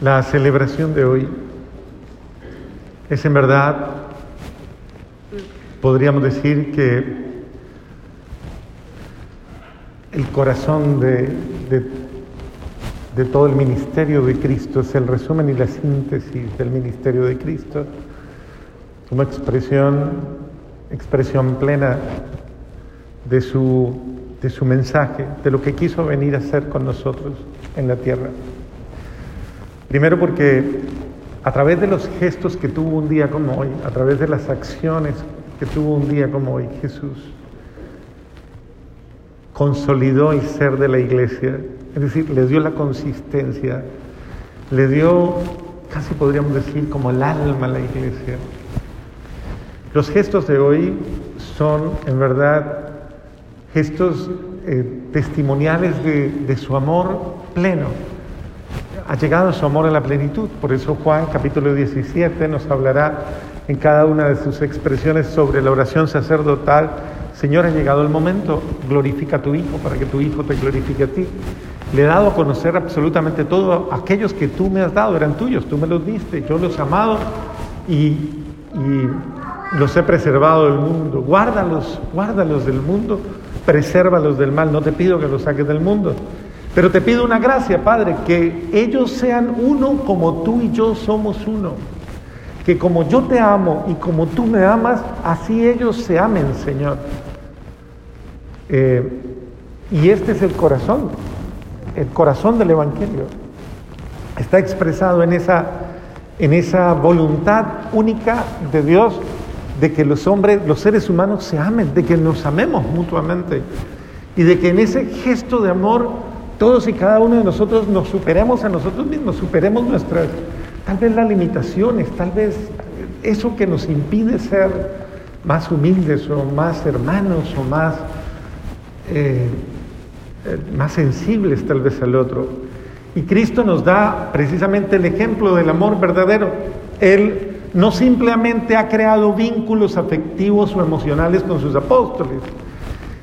La celebración de hoy es en verdad, podríamos decir que el corazón de, de, todo el ministerio de Cristo, es el resumen y la síntesis del ministerio de Cristo, como expresión, expresión plena de su, de su mensaje, de lo que quiso venir a hacer con nosotros en la tierra. Primero porque a través de los gestos que tuvo un día como hoy, a través de las acciones que tuvo un día como hoy, Jesús consolidó el ser de la iglesia, es decir, le dio la consistencia, le dio, casi podríamos decir, como el alma a la iglesia. Los gestos de hoy son, en verdad, gestos eh, testimoniales de, de su amor pleno ha llegado su amor a la plenitud. Por eso Juan capítulo 17 nos hablará en cada una de sus expresiones sobre la oración sacerdotal. Señor, ha llegado el momento, glorifica a tu Hijo para que tu Hijo te glorifique a ti. Le he dado a conocer absolutamente todo. Aquellos que tú me has dado eran tuyos, tú me los diste, yo los he amado y, y los he preservado del mundo. Guárdalos, guárdalos del mundo, presérvalos del mal. No te pido que los saques del mundo, pero te pido una gracia, Padre, que ellos sean uno como tú y yo somos uno. Que como yo te amo y como tú me amas, así ellos se amen, Señor. Eh, y este es el corazón, el corazón del Evangelio. Está expresado en esa, en esa voluntad única de Dios de que los hombres, los seres humanos se amen, de que nos amemos mutuamente y de que en ese gesto de amor todos y cada uno de nosotros nos superemos a nosotros mismos, superemos nuestras, tal vez las limitaciones, tal vez eso que nos impide ser más humildes o más hermanos o más, eh, eh, más sensibles tal vez al otro. Y Cristo nos da precisamente el ejemplo del amor verdadero. Él no simplemente ha creado vínculos afectivos o emocionales con sus apóstoles.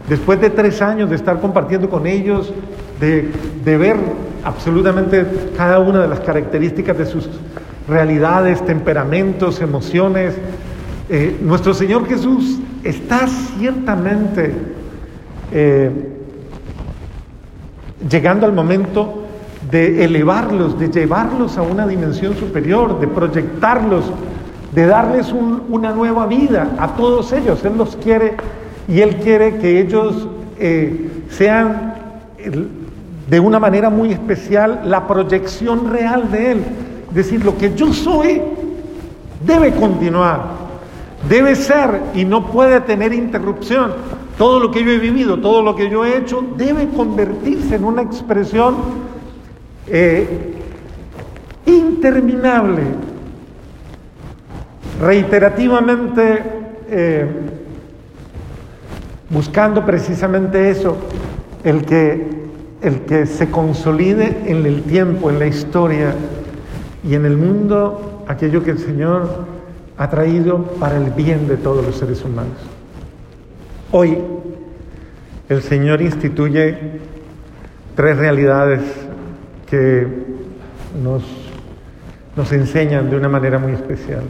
Después de tres años de estar compartiendo con ellos, de, ver absolutamente cada una de las características de sus realidades, temperamentos, emociones. Eh, nuestro Señor Jesús está ciertamente eh, llegando al momento de elevarlos, de llevarlos a una dimensión superior, de proyectarlos, de darles una nueva vida a todos ellos. Él los quiere y Él quiere que ellos eh, sean de una manera muy especial la proyección real de Él. Es decir, lo que yo soy debe continuar, debe ser y no puede tener interrupción. Todo lo que yo he vivido, todo lo que yo he hecho, debe convertirse en una expresión eh, interminable, reiterativamente eh, buscando precisamente eso, el que el que se consolide en el tiempo, en la historia y en el mundo aquello que el Señor ha traído para el bien de todos los seres humanos. Hoy el Señor instituye tres realidades que nos, nos enseñan de una manera muy especial.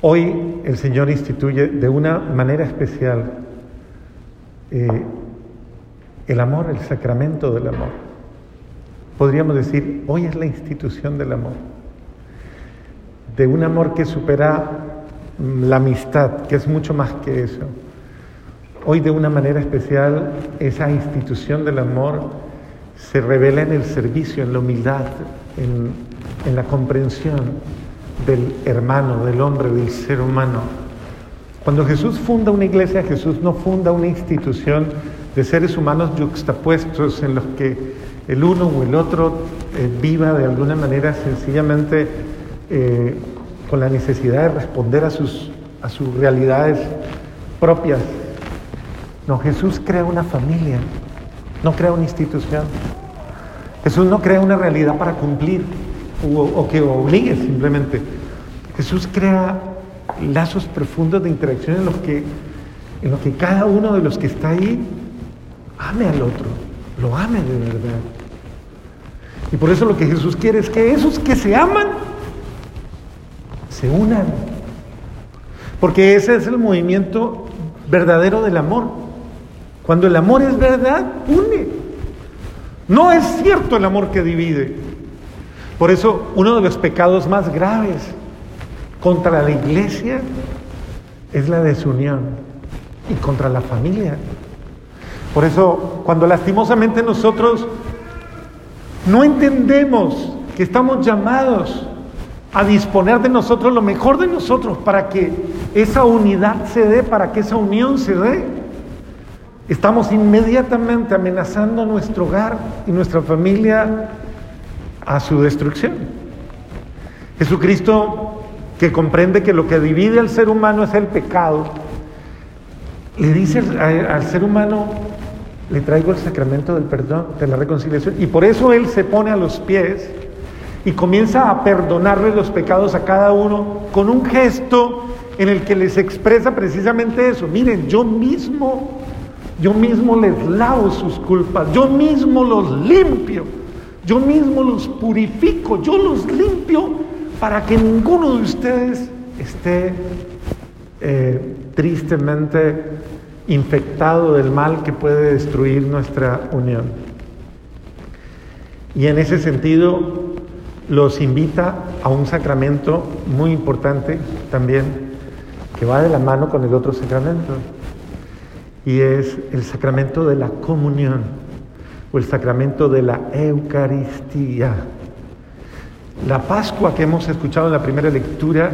Hoy el Señor instituye de una manera especial eh, el amor, el sacramento del amor. Podríamos decir, hoy es la institución del amor. De un amor que supera la amistad, que es mucho más que eso. Hoy de una manera especial esa institución del amor se revela en el servicio, en la humildad, en, en la comprensión del hermano, del hombre, del ser humano. Cuando Jesús funda una iglesia, Jesús no funda una institución de seres humanos juxtapuestos en los que el uno o el otro eh, viva de alguna manera sencillamente eh, con la necesidad de responder a sus, a sus realidades propias. No, Jesús crea una familia, no crea una institución. Jesús no crea una realidad para cumplir o, o que obligue simplemente. Jesús crea lazos profundos de interacción en los que, en los que cada uno de los que está ahí ame al otro, lo ame de verdad. Y por eso lo que Jesús quiere es que esos que se aman se unan. Porque ese es el movimiento verdadero del amor. Cuando el amor es verdad, une. No es cierto el amor que divide. Por eso uno de los pecados más graves contra la iglesia es la desunión y contra la familia. Por eso cuando lastimosamente nosotros no entendemos que estamos llamados a disponer de nosotros lo mejor de nosotros para que esa unidad se dé, para que esa unión se dé. Estamos inmediatamente amenazando nuestro hogar y nuestra familia a su destrucción. Jesucristo, que comprende que lo que divide al ser humano es el pecado, le dice al, ser humano, le traigo el sacramento del perdón, de la reconciliación, y por eso Él se pone a los pies y comienza a perdonarle los pecados a cada uno con un gesto en el que les expresa precisamente eso. Miren, yo mismo, yo mismo les lavo sus culpas, yo mismo los limpio, yo mismo los purifico, yo los limpio para que ninguno de ustedes esté eh, tristemente infectado del mal que puede destruir nuestra unión. Y en ese sentido, los invita a un sacramento muy importante también, que va de la mano con el otro sacramento, y es el sacramento de la comunión o el sacramento de la Eucaristía. La Pascua que hemos escuchado en la primera lectura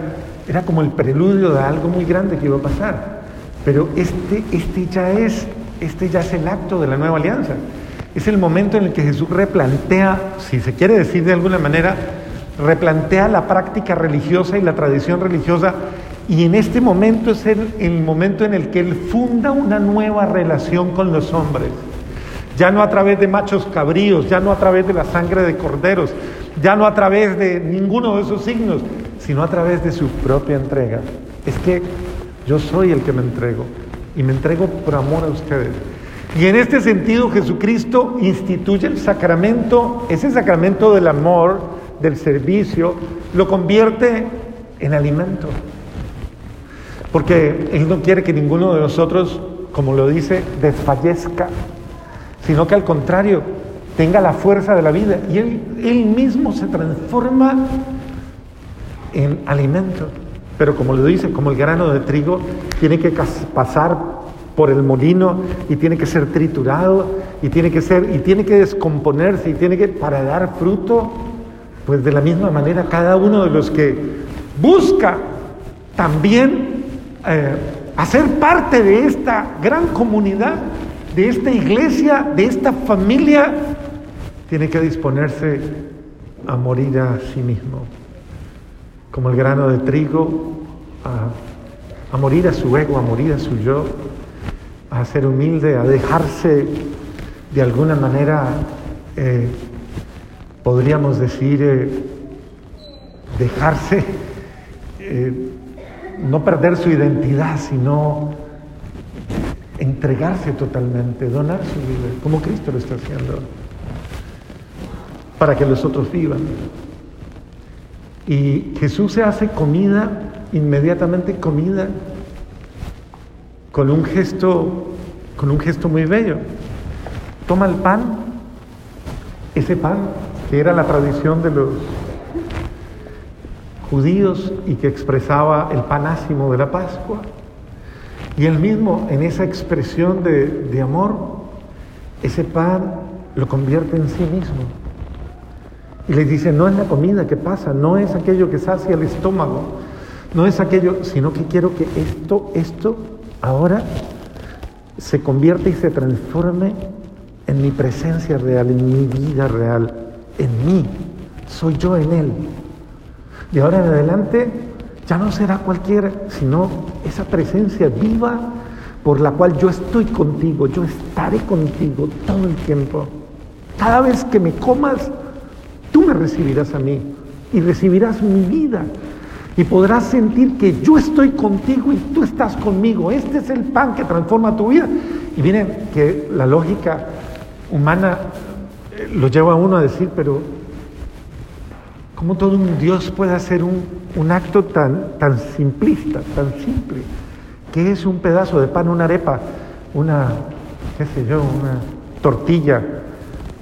era como el preludio de algo muy grande que iba a pasar, pero este, este, ya es, este ya es el acto de la nueva alianza. Es el momento en el que Jesús replantea, si se quiere decir de alguna manera, replantea la práctica religiosa y la tradición religiosa y en este momento es el, el, momento en el que Él funda una nueva relación con los hombres. Ya no a través de machos cabríos, ya no a través de la sangre de corderos, ya no a través de ninguno de esos signos, sino a través de su propia entrega. Es que yo soy el que me entrego y me entrego por amor a ustedes. Y en este sentido Jesucristo instituye el sacramento, ese sacramento del amor, del servicio, lo convierte en alimento. Porque Él no quiere que ninguno de nosotros, como lo dice, desfallezca, sino que al contrario, tenga la fuerza de la vida. Y Él, él mismo se transforma en alimento. Pero como lo dice, como el grano de trigo, tiene que pasar por el molino y tiene que ser triturado y tiene que ser y tiene que descomponerse y tiene que para dar fruto pues de la misma manera cada uno de los que busca también eh, hacer parte de esta gran comunidad de esta iglesia de esta familia tiene que disponerse a morir a sí mismo como el grano de trigo a, morir a su ego a morir a su yo a ser humilde, a dejarse de alguna manera, eh, podríamos decir, eh, dejarse, eh, no perder su identidad, sino entregarse totalmente, donar su vida, como Cristo lo está haciendo, para que los otros vivan. Y Jesús se hace comida, inmediatamente comida con un gesto, con un gesto muy bello. Toma el pan, ese pan que era la tradición de los judíos y que expresaba el panásimo de la Pascua. Y él mismo, en esa expresión de amor, ese pan lo convierte en sí mismo. Y le dice, no es la comida que pasa, no es aquello que sacia el estómago, no es aquello, sino que quiero que esto, esto ahora se convierte y se transforme en mi presencia real, en mi vida real, en mí. Soy yo en Él. De ahora en adelante ya no será cualquiera, sino esa presencia viva por la cual yo estoy contigo, yo estaré contigo todo el tiempo. Cada vez que me comas, tú me recibirás a mí y recibirás mi vida y podrás sentir que yo estoy contigo y tú estás conmigo. Este es el pan que transforma tu vida. Y miren que la lógica humana eh, lo lleva a uno a decir, pero ¿Cómo todo un Dios puede hacer un, un acto tan, tan simplista, tan simple? que es un pedazo de pan, una arepa, una, qué sé yo, una tortilla,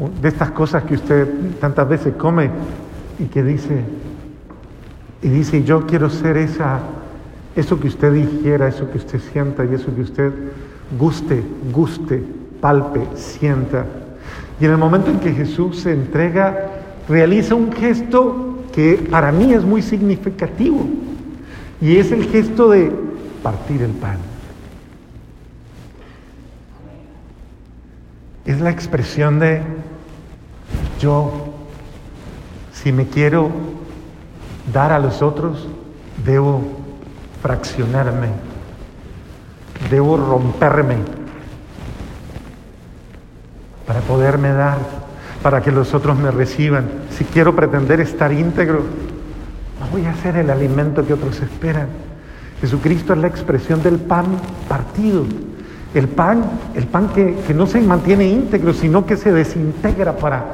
de estas cosas que usted tantas veces come y que dice, y dice, yo quiero ser esa, eso que usted dijera, eso que usted sienta y eso que usted guste, guste, palpe, sienta. Y en el momento en que Jesús se entrega, realiza un gesto que para mí es muy significativo. Y es el gesto de partir el pan. Es la expresión de yo, si me quiero dar a los otros, debo fraccionarme, debo romperme para poderme dar, para que los otros me reciban. Si quiero pretender estar íntegro, no voy a ser el alimento que otros esperan. Jesucristo es la expresión del pan partido. El pan, el pan que, no se mantiene íntegro, sino que se desintegra para,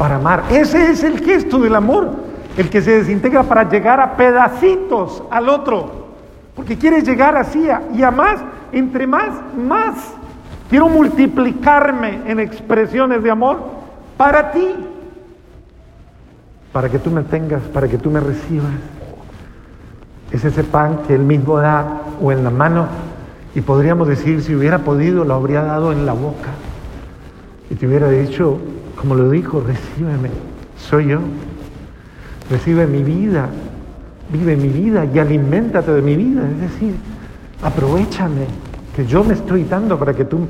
para amar. Ese es el gesto del amor, el que se desintegra para llegar a pedacitos al otro. Porque quiere llegar así y a más, entre más, más. Quiero multiplicarme en expresiones de amor para ti, para que tú me tengas, para que tú me recibas. Es ese pan que Él mismo da o en la mano y podríamos decir, si hubiera podido, lo habría dado en la boca. Y te hubiera dicho, como lo dijo, recíbeme, soy yo. Recibe mi vida, vive mi vida y aliméntate de mi vida. Es decir, aprovechame, que yo me estoy dando para que tú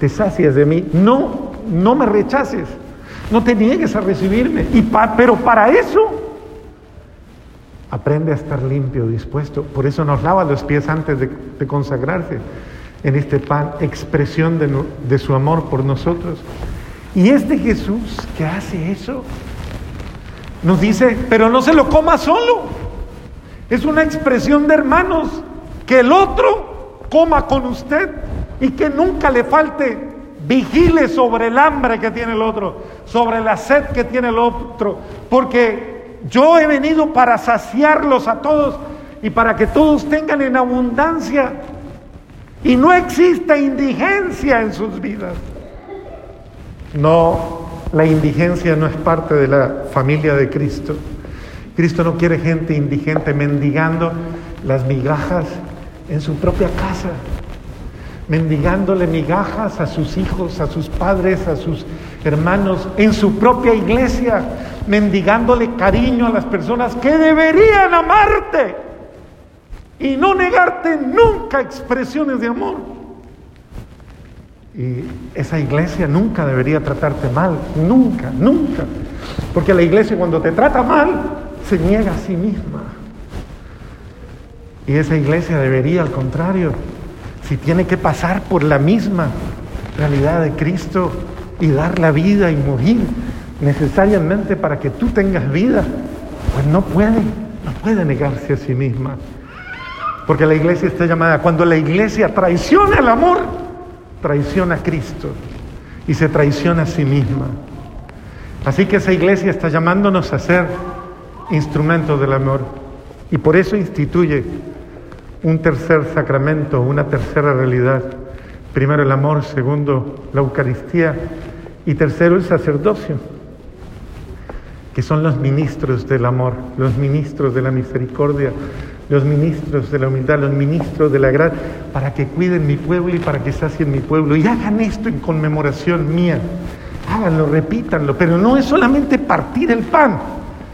te sacies de mí. No, no me rechaces, no te niegues a recibirme. Pero para eso Aprende a estar limpio, dispuesto. Por eso nos lava los pies antes de, consagrarse en este pan, expresión de su amor por nosotros. Y este Jesús que hace eso, nos dice, pero no se lo coma solo. Es una expresión de hermanos, que el otro coma con usted y que nunca le falte. Vigile sobre el hambre que tiene el otro, sobre la sed que tiene el otro, porque yo he venido para saciarlos a todos y para que todos tengan en abundancia y no exista indigencia en sus vidas. No, la indigencia no es parte de la familia de Cristo. Cristo no quiere gente indigente mendigando las migajas en su propia casa, mendigándole migajas a sus hijos, a sus padres, a sus hermanos, en su propia iglesia, mendigándole cariño a las personas que deberían amarte y no negarte nunca expresiones de amor. Y esa iglesia nunca debería tratarte mal, nunca, nunca. Porque la iglesia cuando te trata mal, se niega a sí misma. Y esa iglesia debería, al contrario, si tiene que pasar por la misma realidad de Cristo y dar la vida y morir, necesariamente para que tú tengas vida, pues no puede, no puede negarse a sí misma. Porque la iglesia está llamada, cuando la iglesia traiciona el amor, traiciona a Cristo y se traiciona a sí misma. Así que esa iglesia está llamándonos a ser instrumentos del amor y por eso instituye un tercer sacramento, una tercera realidad. Primero el amor, segundo la Eucaristía y tercero el sacerdocio que son los ministros del amor, los ministros de la misericordia, los ministros de la humildad, los ministros de la gracia, para que cuiden mi pueblo y para que sacien mi pueblo. Y hagan esto en conmemoración mía. Háganlo, repítanlo, pero no es solamente partir el pan.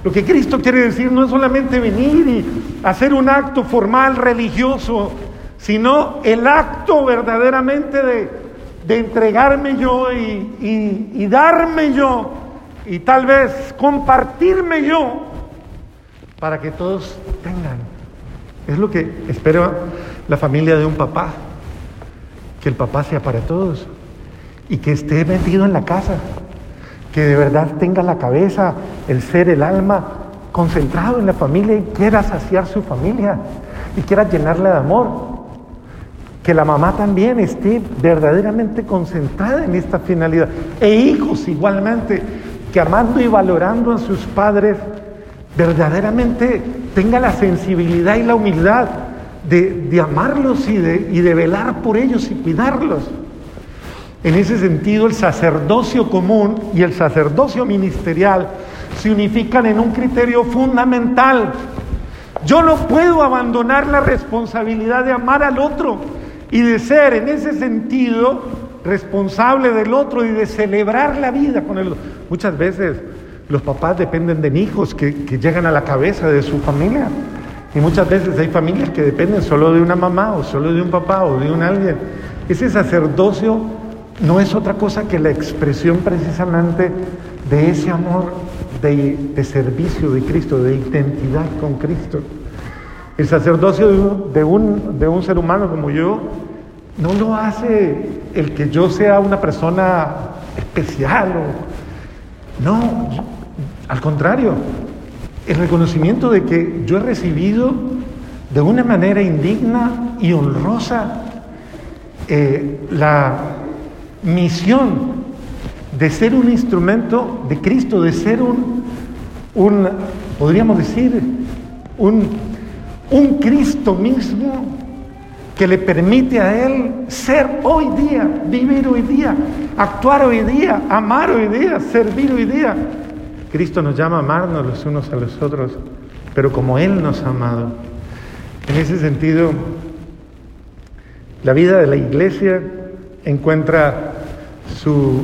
Lo que Cristo quiere decir no es solamente venir y hacer un acto formal religioso, sino el acto verdaderamente de, entregarme yo y, y darme yo y tal vez compartirme yo para que todos tengan. Es lo que espera la familia de un papá, que el papá sea para todos y que esté metido en la casa, que de verdad tenga la cabeza, el ser, el alma concentrado en la familia y quiera saciar su familia y quiera llenarla de amor. Que la mamá también esté verdaderamente concentrada en esta finalidad. E hijos igualmente, que amando y valorando a sus padres verdaderamente tenga la sensibilidad y la humildad de, amarlos y de, y de velar por ellos y cuidarlos. En ese sentido, el sacerdocio común y el sacerdocio ministerial se unifican en un criterio fundamental. Yo no puedo abandonar la responsabilidad de amar al otro y de ser en ese sentido responsable del otro y de celebrar la vida con el otro. Muchas veces los papás dependen de hijos que, llegan a la cabeza de su familia. Y muchas veces hay familias que dependen solo de una mamá o solo de un papá o de un alguien. Ese sacerdocio no es otra cosa que la expresión precisamente de ese amor de, servicio de Cristo, de identidad con Cristo. El sacerdocio de un, de un ser humano como yo no lo hace el que yo sea una persona especial. No, al contrario, el reconocimiento de que yo he recibido de una manera indigna y honrosa eh, la misión de ser un instrumento de Cristo, de ser un, un podríamos decir, un, un Cristo mismo que le permite a Él ser hoy día, vivir hoy día, actuar hoy día, amar hoy día, servir hoy día. Cristo nos llama a amarnos los unos a los otros, pero como Él nos ha amado. En ese sentido, la vida de la iglesia encuentra su,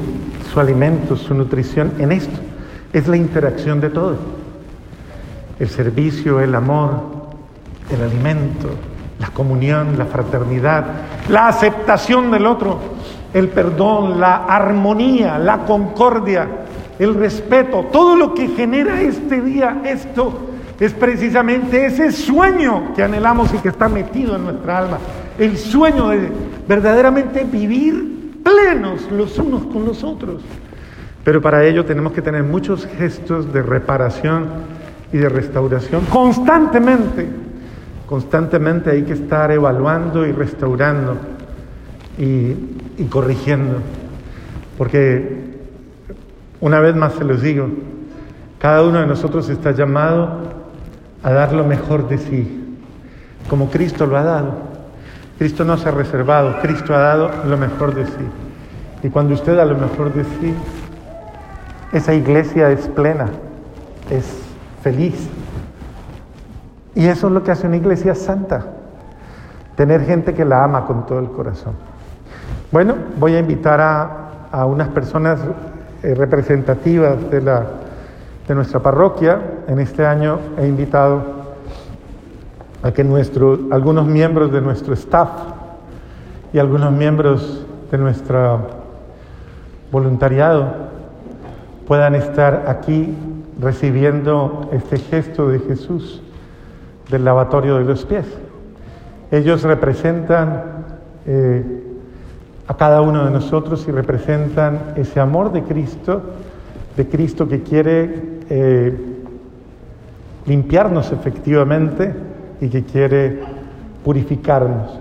su alimento, su nutrición en esto. Es la interacción de todo. El servicio, el amor, el alimento, la comunión, la fraternidad, la aceptación del otro, el perdón, la armonía, la concordia, el respeto, todo lo que genera este día, esto es precisamente ese sueño que anhelamos y que está metido en nuestra alma, el sueño de verdaderamente vivir plenos los unos con los otros. Pero para ello tenemos que tener muchos gestos de reparación y de restauración constantemente. Constantemente hay que estar evaluando y restaurando y, corrigiendo. Porque una vez más se los digo, cada uno de nosotros está llamado a dar lo mejor de sí, como Cristo lo ha dado. Cristo no se ha reservado, Cristo ha dado lo mejor de sí. Y cuando usted da lo mejor de sí, esa iglesia es plena, es feliz. Y eso es lo que hace una iglesia santa, tener gente que la ama con todo el corazón. Bueno, voy a invitar a, a unas personas eh, representativas de, la, de nuestra parroquia. En este año he invitado a que algunos miembros de nuestro staff y algunos miembros de nuestro voluntariado puedan estar aquí recibiendo este gesto de Jesús del lavatorio de los pies. Ellos representan eh, a cada uno de nosotros y representan ese amor de Cristo, de Cristo que quiere eh, limpiarnos efectivamente y que quiere purificarnos.